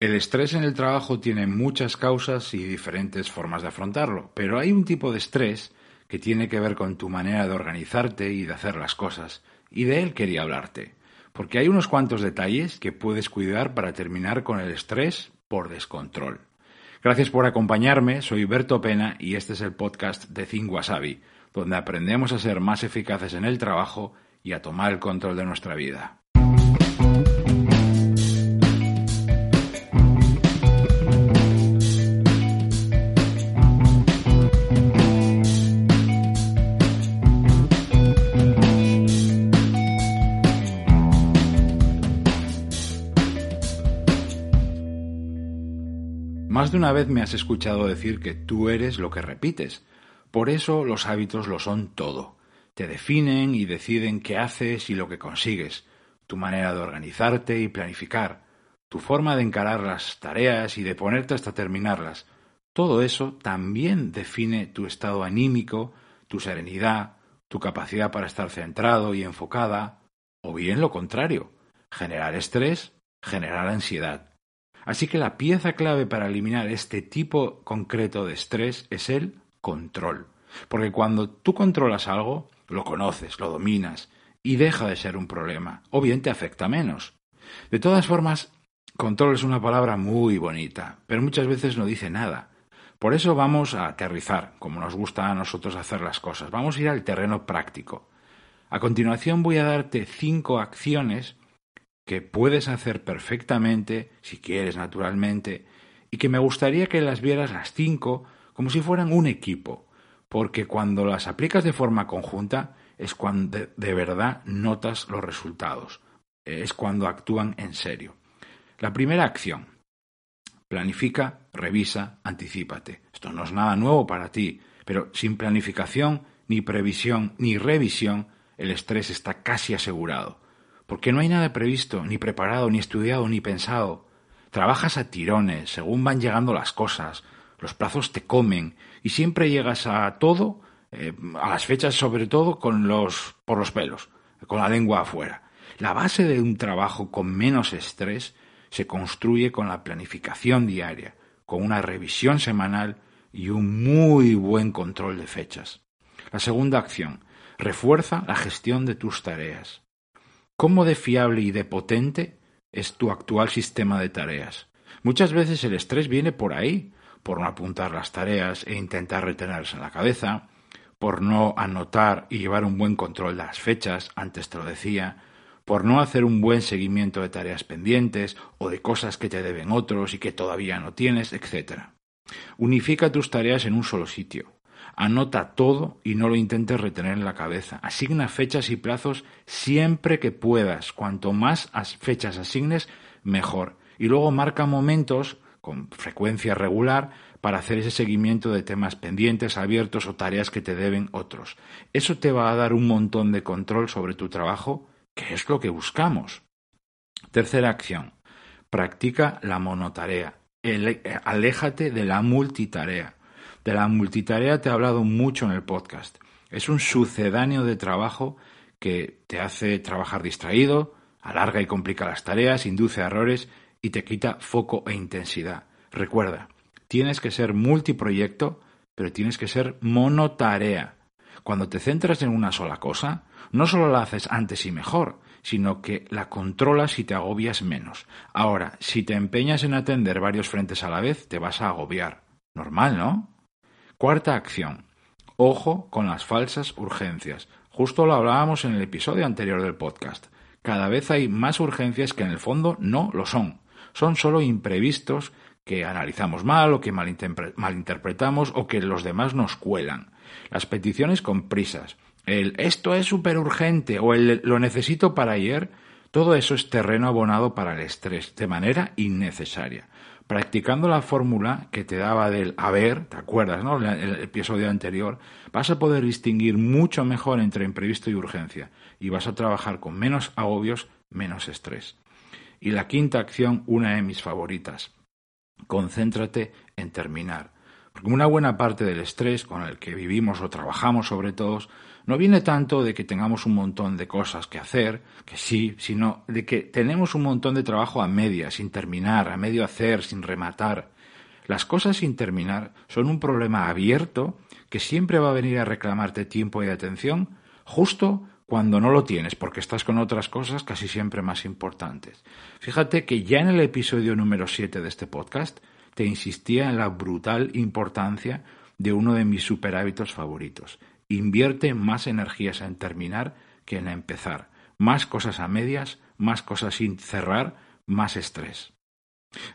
El estrés en el trabajo tiene muchas causas y diferentes formas de afrontarlo, pero hay un tipo de estrés que tiene que ver con tu manera de organizarte y de hacer las cosas, y de él quería hablarte, porque hay unos cuantos detalles que puedes cuidar para terminar con el estrés por descontrol. Gracias por acompañarme, soy Berto Pena y este es el podcast de Think donde aprendemos a ser más eficaces en el trabajo y a tomar el control de nuestra vida. Más de una vez me has escuchado decir que tú eres lo que repites. Por eso los hábitos lo son todo. Te definen y deciden qué haces y lo que consigues, tu manera de organizarte y planificar, tu forma de encarar las tareas y de ponerte hasta terminarlas. Todo eso también define tu estado anímico, tu serenidad, tu capacidad para estar centrado y enfocada, o bien lo contrario, generar estrés, generar ansiedad. Así que la pieza clave para eliminar este tipo concreto de estrés es el control. Porque cuando tú controlas algo, lo conoces, lo dominas y deja de ser un problema, o bien te afecta menos. De todas formas, control es una palabra muy bonita, pero muchas veces no dice nada. Por eso vamos a aterrizar, como nos gusta a nosotros hacer las cosas. Vamos a ir al terreno práctico. A continuación voy a darte cinco acciones que puedes hacer perfectamente, si quieres naturalmente, y que me gustaría que las vieras las cinco como si fueran un equipo, porque cuando las aplicas de forma conjunta es cuando de, verdad notas los resultados, es cuando actúan en serio. La primera acción. Planifica, revisa, anticípate. Esto no es nada nuevo para ti, pero sin planificación, ni previsión, ni revisión, el estrés está casi asegurado porque no hay nada previsto, ni preparado, ni estudiado, ni pensado. Trabajas a tirones, según van llegando las cosas, los plazos te comen, y siempre llegas a todo, eh, a las fechas sobre todo, con los, por los pelos, con la lengua afuera. La base de un trabajo con menos estrés se construye con la planificación diaria, con una revisión semanal y un muy buen control de fechas. La segunda acción, refuerza la gestión de tus tareas. ¿Cómo de fiable y de potente es tu actual sistema de tareas? Muchas veces el estrés viene por ahí, por no apuntar las tareas e intentar retenerlas en la cabeza, por no anotar y llevar un buen control de las fechas, antes te lo decía, por no hacer un buen seguimiento de tareas pendientes o de cosas que te deben otros y que todavía no tienes, etc. Unifica tus tareas en un solo sitio. Anota todo y no lo intentes retener en la cabeza. Asigna fechas y plazos siempre que puedas. Cuanto más fechas asignes, mejor. Y luego marca momentos con frecuencia regular para hacer ese seguimiento de temas pendientes, abiertos o tareas que te deben otros. Eso te va a dar un montón de control sobre tu trabajo, que es lo que buscamos. Tercera acción. Practica la monotarea. aléjate de la multitarea. De la multitarea te he hablado mucho en el podcast. Es un sucedáneo de trabajo que te hace trabajar distraído, alarga y complica las tareas, induce errores y te quita foco e intensidad. Recuerda, tienes que ser multiproyecto, pero tienes que ser monotarea. Cuando te centras en una sola cosa, no solo la haces antes y mejor, sino que la controlas y te agobias menos. Ahora, si te empeñas en atender varios frentes a la vez, te vas a agobiar. Normal, ¿no? Cuarta acción. Ojo con las falsas urgencias. Justo lo hablábamos en el episodio anterior del podcast. Cada vez hay más urgencias que en el fondo no lo son. Son solo imprevistos que analizamos mal o que malinterpretamos o que los demás nos cuelan. Las peticiones con prisas, el esto es súper urgente o el lo necesito para ayer, todo eso es terreno abonado para el estrés de manera innecesaria practicando la fórmula que te daba del haber, ¿te acuerdas, no? El episodio anterior, vas a poder distinguir mucho mejor entre imprevisto y urgencia y vas a trabajar con menos agobios, menos estrés. Y la quinta acción, una de mis favoritas. Concéntrate en terminar. Una buena parte del estrés con el que vivimos o trabajamos sobre todo no viene tanto de que tengamos un montón de cosas que hacer, que sí, sino de que tenemos un montón de trabajo a media, sin terminar, a medio hacer, sin rematar. Las cosas sin terminar son un problema abierto que siempre va a venir a reclamarte tiempo y atención justo cuando no lo tienes, porque estás con otras cosas casi siempre más importantes. Fíjate que ya en el episodio número 7 de este podcast te insistía en la brutal importancia de uno de mis super hábitos favoritos. Invierte más energías en terminar que en empezar. Más cosas a medias, más cosas sin cerrar, más estrés.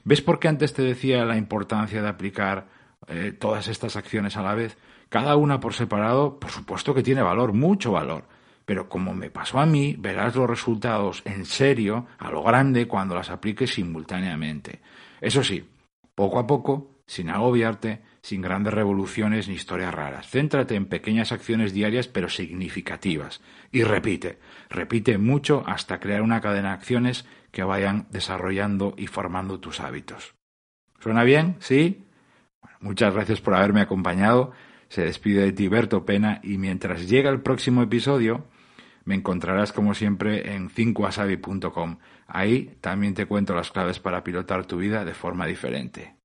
¿Ves por qué antes te decía la importancia de aplicar eh, todas estas acciones a la vez? Cada una por separado, por supuesto que tiene valor, mucho valor. Pero como me pasó a mí, verás los resultados en serio, a lo grande, cuando las apliques simultáneamente. Eso sí, poco a poco, sin agobiarte, sin grandes revoluciones ni historias raras. Céntrate en pequeñas acciones diarias pero significativas. Y repite, repite mucho hasta crear una cadena de acciones que vayan desarrollando y formando tus hábitos. ¿Suena bien? ¿Sí? muchas gracias por haberme acompañado. Se despide de ti Pena y mientras llega el próximo episodio, me encontrarás como siempre en 5asabi.com. Ahí también te cuento las claves para pilotar tu vida de forma diferente.